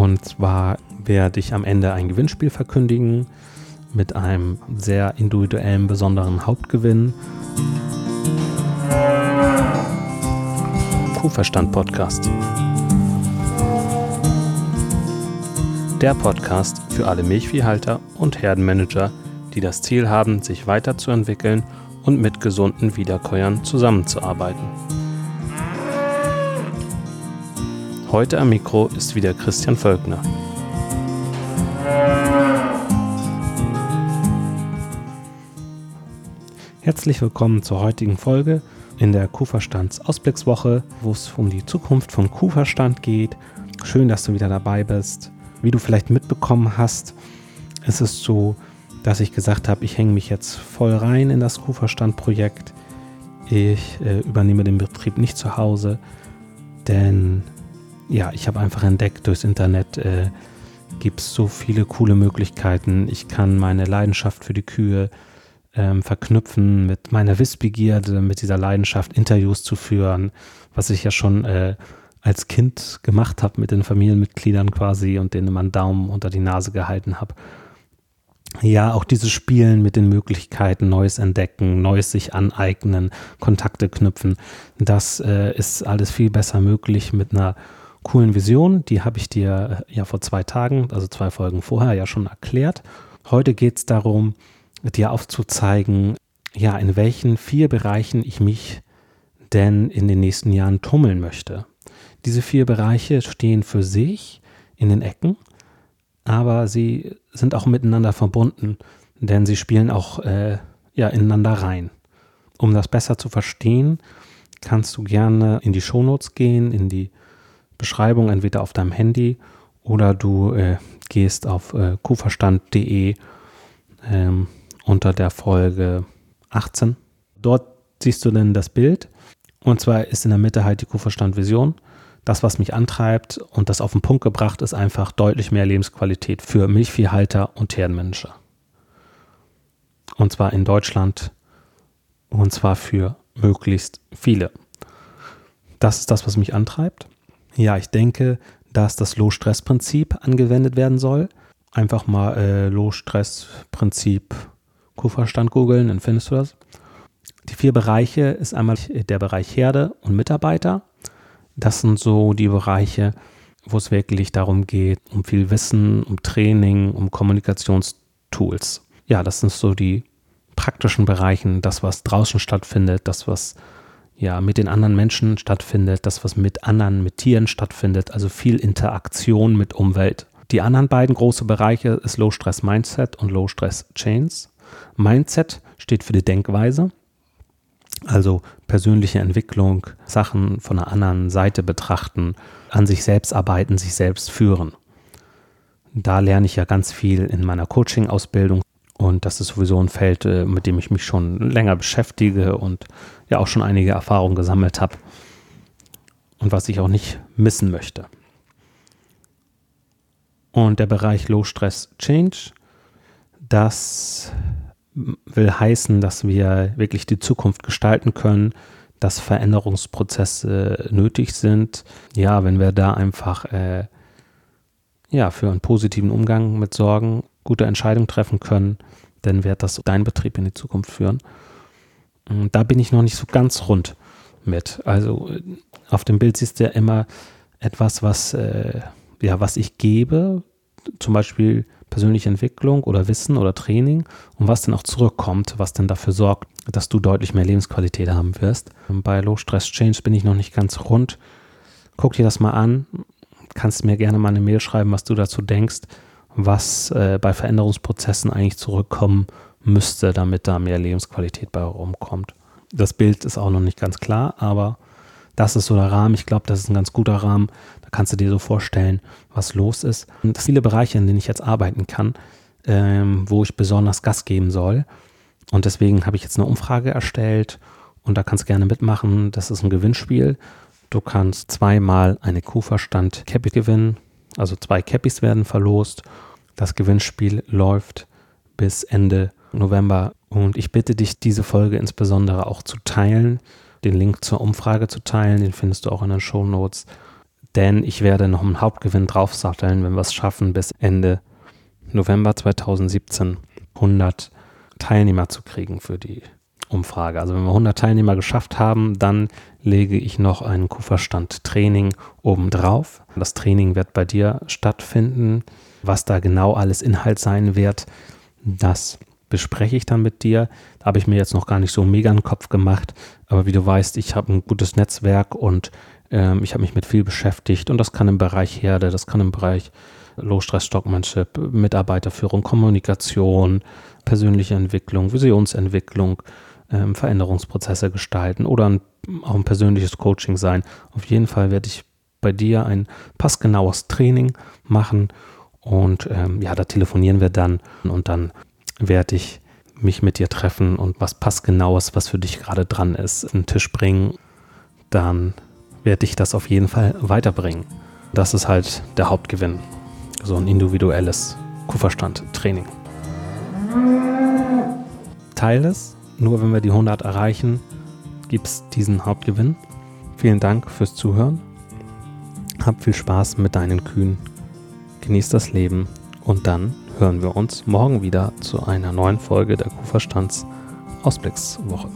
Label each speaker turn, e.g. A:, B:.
A: Und zwar werde ich am Ende ein Gewinnspiel verkündigen mit einem sehr individuellen, besonderen Hauptgewinn. Kuhverstand Podcast. Der Podcast für alle Milchviehhalter und Herdenmanager, die das Ziel haben, sich weiterzuentwickeln und mit gesunden Wiederkäuern zusammenzuarbeiten. Heute am Mikro ist wieder Christian Völkner. Herzlich willkommen zur heutigen Folge in der Kuhverstands Ausblickswoche, wo es um die Zukunft von Kuhverstand geht. Schön, dass du wieder dabei bist. Wie du vielleicht mitbekommen hast, ist es so, dass ich gesagt habe, ich hänge mich jetzt voll rein in das Kuhverstand-Projekt. Ich äh, übernehme den Betrieb nicht zu Hause, denn ja, ich habe einfach entdeckt, durchs Internet äh, gibt es so viele coole Möglichkeiten. Ich kann meine Leidenschaft für die Kühe ähm, verknüpfen mit meiner Wissbegierde, mit dieser Leidenschaft, Interviews zu führen, was ich ja schon äh, als Kind gemacht habe mit den Familienmitgliedern quasi und denen immer einen Daumen unter die Nase gehalten habe. Ja, auch dieses Spielen mit den Möglichkeiten, Neues entdecken, Neues sich aneignen, Kontakte knüpfen, das äh, ist alles viel besser möglich mit einer coolen Vision. Die habe ich dir äh, ja vor zwei Tagen, also zwei Folgen vorher, ja schon erklärt. Heute geht es darum, dir aufzuzeigen, ja, in welchen vier Bereichen ich mich denn in den nächsten Jahren tummeln möchte. Diese vier Bereiche stehen für sich in den Ecken, aber sie sind auch miteinander verbunden, denn sie spielen auch äh, ja, ineinander rein. Um das besser zu verstehen, kannst du gerne in die Shownotes gehen, in die Beschreibung entweder auf deinem Handy oder du äh, gehst auf äh, kuhverstand.de ähm, unter der Folge 18. Dort siehst du dann das Bild und zwar ist in der Mitte halt die Kuhverstand-Vision. Das, was mich antreibt und das auf den Punkt gebracht ist, einfach deutlich mehr Lebensqualität für Milchviehhalter und Herdenmanager. Und zwar in Deutschland und zwar für möglichst viele. Das ist das, was mich antreibt. Ja, ich denke, dass das Low-Stress-Prinzip angewendet werden soll. Einfach mal äh, Low-Stress-Prinzip Kuhverstand googeln, dann findest du das. Die vier Bereiche ist einmal der Bereich Herde und Mitarbeiter. Das sind so die Bereiche, wo es wirklich darum geht, um viel Wissen, um Training, um Kommunikationstools. Ja, das sind so die praktischen Bereiche, das, was draußen stattfindet, das, was ja mit den anderen Menschen stattfindet, das, was mit anderen, mit Tieren stattfindet, also viel Interaktion mit Umwelt. Die anderen beiden große Bereiche ist Low Stress Mindset und Low Stress Chains. Mindset steht für die Denkweise, also persönliche Entwicklung, Sachen von einer anderen Seite betrachten, an sich selbst arbeiten, sich selbst führen. Da lerne ich ja ganz viel in meiner Coaching-Ausbildung und das ist sowieso ein Feld, äh, mit dem ich mich schon länger beschäftige und ja auch schon einige Erfahrungen gesammelt habe. Und was ich auch nicht missen möchte. Und der Bereich Low Stress Change, das will heißen, dass wir wirklich die Zukunft gestalten können, dass Veränderungsprozesse nötig sind. Ja, wenn wir da einfach äh, ja, für einen positiven Umgang mit Sorgen gute Entscheidungen treffen können, dann wird das dein Betrieb in die Zukunft führen. Und da bin ich noch nicht so ganz rund mit. Also äh, auf dem Bild siehst du ja immer etwas, was, äh, ja, was ich gebe, zum Beispiel persönliche Entwicklung oder Wissen oder Training und was dann auch zurückkommt, was dann dafür sorgt, dass du deutlich mehr Lebensqualität haben wirst. Bei Low Stress Change bin ich noch nicht ganz rund. Guck dir das mal an. Kannst mir gerne mal eine Mail schreiben, was du dazu denkst was äh, bei Veränderungsprozessen eigentlich zurückkommen müsste, damit da mehr Lebensqualität bei rumkommt. Das Bild ist auch noch nicht ganz klar, aber das ist so der Rahmen. Ich glaube, das ist ein ganz guter Rahmen. Da kannst du dir so vorstellen, was los ist. Und es viele Bereiche, in denen ich jetzt arbeiten kann, ähm, wo ich besonders Gas geben soll. Und deswegen habe ich jetzt eine Umfrage erstellt und da kannst du gerne mitmachen. Das ist ein Gewinnspiel. Du kannst zweimal eine Kuhverstand Cappy gewinnen. Also zwei Cappies werden verlost. Das Gewinnspiel läuft bis Ende November. Und ich bitte dich, diese Folge insbesondere auch zu teilen, den Link zur Umfrage zu teilen, den findest du auch in den Show Notes. denn ich werde noch einen Hauptgewinn draufsatteln, wenn wir es schaffen, bis Ende November 2017 100 Teilnehmer zu kriegen für die Umfrage. Also wenn wir 100 Teilnehmer geschafft haben, dann lege ich noch ein Kuferstand-Training obendrauf. Das Training wird bei dir stattfinden. Was da genau alles Inhalt sein wird, das bespreche ich dann mit dir. Da habe ich mir jetzt noch gar nicht so mega einen Kopf gemacht. Aber wie du weißt, ich habe ein gutes Netzwerk und ähm, ich habe mich mit viel beschäftigt. Und das kann im Bereich Herde, das kann im Bereich Low-Stress-Stockmanship, Mitarbeiterführung, Kommunikation, persönliche Entwicklung, Visionsentwicklung, ähm, Veränderungsprozesse gestalten oder ein, auch ein persönliches Coaching sein. Auf jeden Fall werde ich bei dir ein passgenaues Training machen und ähm, ja, da telefonieren wir dann und dann werde ich mich mit dir treffen und was passgenaues, was für dich gerade dran ist, in den Tisch bringen. Dann werde ich das auf jeden Fall weiterbringen. Das ist halt der Hauptgewinn. So ein individuelles Kuferstand-Training. Teil es nur wenn wir die 100 erreichen, gibt es diesen Hauptgewinn. Vielen Dank fürs Zuhören. Hab viel Spaß mit deinen Kühen. Genieß das Leben und dann hören wir uns morgen wieder zu einer neuen Folge der Kuhverstands Ausblickswoche.